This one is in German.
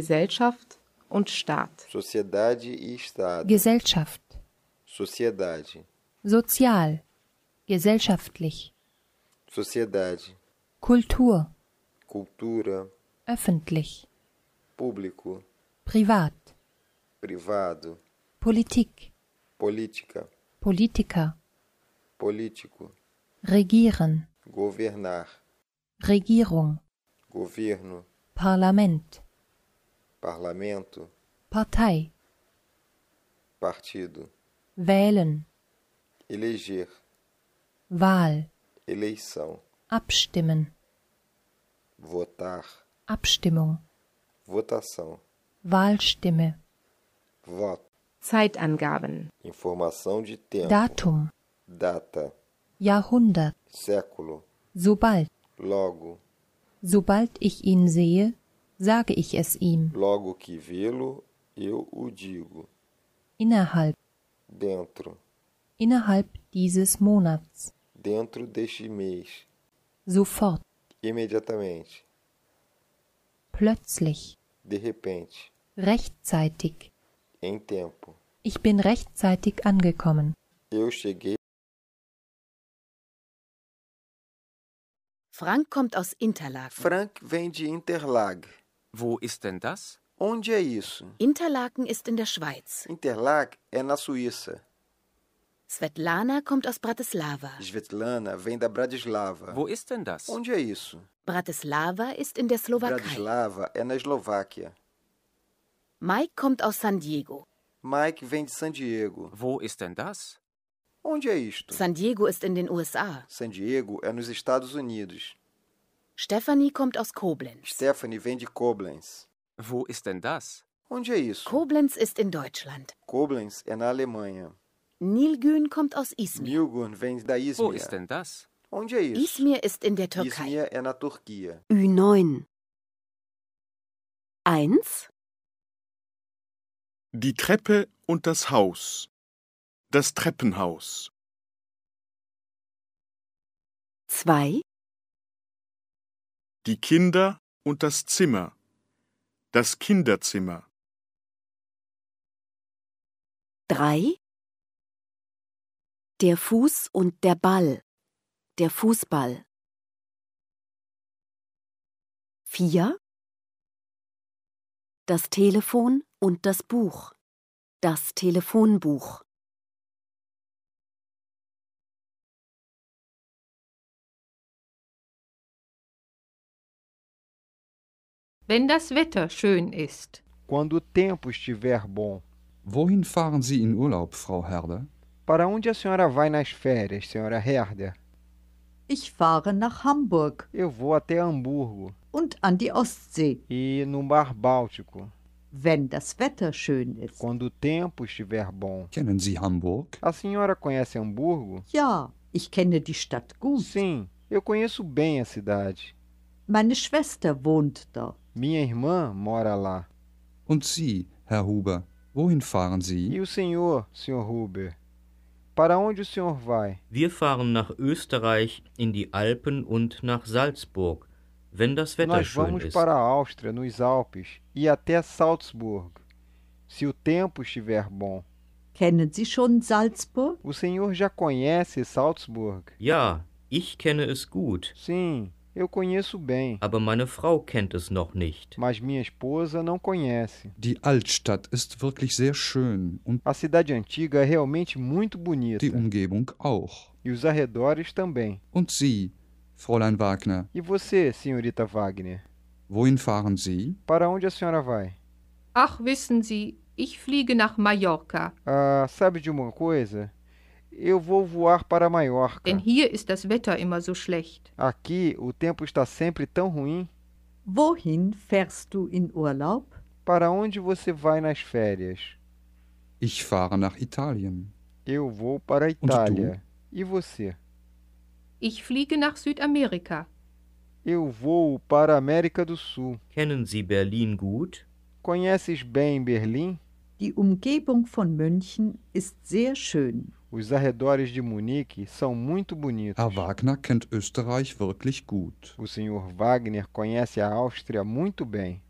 Gesellschaft und Staat. Sociedade e Estado. Gesellschaft, Sociedade. sozial, gesellschaftlich, Sociedade. Kultur, Cultura. öffentlich, Público. privat, Privado. Politik, Política. Politiker, Político. regieren, Governar. Regierung, Governo. Parlament, Parlamento. Partei, Partido. wählen, Eleger. Wahl, Eleição. abstimmen, Votar. Abstimmung, Votação. Wahlstimme, Voto. Zeitangaben. Informação de tempo. Datum, Data. Jahrhundert, Século. sobald, Logo. sobald ich ihn sehe, sage ich es ihm, Logo que vê-lo, eu o digo. innerhalb, Dentro. innerhalb dieses Monats, Dentro deste mês. sofort, Imediatamente. plötzlich, De repente. rechtzeitig. Em tempo. Ich bin rechtzeitig angekommen. Eu cheguei. Frank kommt aus Interlaken. Frank vem de Interlag. Wo ist denn das? Onde é isso? Interlaken ist in der Schweiz. Interlag é na Suíça. Svetlana kommt aus Bratislava. Svetlana vem da Bratislava. Wo ist denn das? Onde é isso? Bratislava ist in der Slowakei. Bratislava é na Eslováquia. Mike kommt aus San Diego. Mike vem de San Diego. Wo ist denn das? Onde é isto? San Diego ist in den USA. San Diego é nos Estados Unidos. Stephanie kommt aus Koblenz. Stephanie vem de Koblenz. Wo ist denn das? Onde é isso? Koblenz ist in Deutschland. Koblenz é na Alemanha. Nilgün kommt aus Izmir. Nilgün vem da Wo ist Izmir. denn das? Onde é isso? Izmir ist in der Türkei. Izmir é na Turquia. Ü9. 1, Die Treppe und das Haus. Das Treppenhaus. 2, Die Kinder und das Zimmer. Das Kinderzimmer. 3, der Fuß und der Ball. Der Fußball. 4, das Telefon und das Buch. Das Telefonbuch. Wenn das Wetter schön ist. Quando o tempo estiver bom. Wohin fahren Sie in Urlaub, Frau Herder? Para onde a senhora vai nas férias, senhora Herder? Ich fahre nach Hamburg Eu vou até Hamburgo und an die Ostsee, e no Mar Báltico. wenn das Wetter schön ist. Quando o tempo estiver bom. Kennen Sie Hamburg? A senhora conhece Hamburgo? Ja, ich kenne die Stadt gut. Sim, eu conheço bem a cidade. Meine Schwester wohnt da. Minha irmã mora lá. Und Sie, Herr Huber, wohin fahren Sie? E o senhor, senhor Huber? Para onde o senhor vai? Wir fahren nach Österreich, in die Alpen und nach Salzburg, wenn das Wetter Nós schön vamos ist. para a Áustria, nos Alpes, e até Salzburg, se o tempo estiver bom. Kennen Sie schon Salzburg? O senhor já conhece Salzburg? Ja, ich kenne es gut, Sim, eu conheço bem, aber meine Frau kennt es noch nicht. mas minha esposa não conhece. Die Altstadt ist wirklich sehr schön und A cidade antiga é realmente muito bonita. die Umgebung auch. E os arredores também. Und Sie, Fräulein Wagner, E você, senhorita Wagner? wohin fahren Sie? Para onde a senhora vai? Ach, wissen Sie, ich fliege nach Mallorca, Ah, sabe de uma coisa? Eu vou voar para Maiorca. denn hier ist das Wetter immer so schlecht. Aqui o tempo está sempre tão ruim. Wohin fährst du in Urlaub? Para onde você vai nas férias? Ich fahre nach Italien. Eu vou para a Itália. E você? Ich fliege nach Südamerika. Eu vou para a América do Sul. Kennen Sie Berlin gut? Conheces bem Berlim? Die Umgebung von München ist sehr schön. Os arredores de Munique são muito bonitos. Herr Wagner kennt Österreich wirklich gut. O senhor Wagner conhece a Áustria muito bem.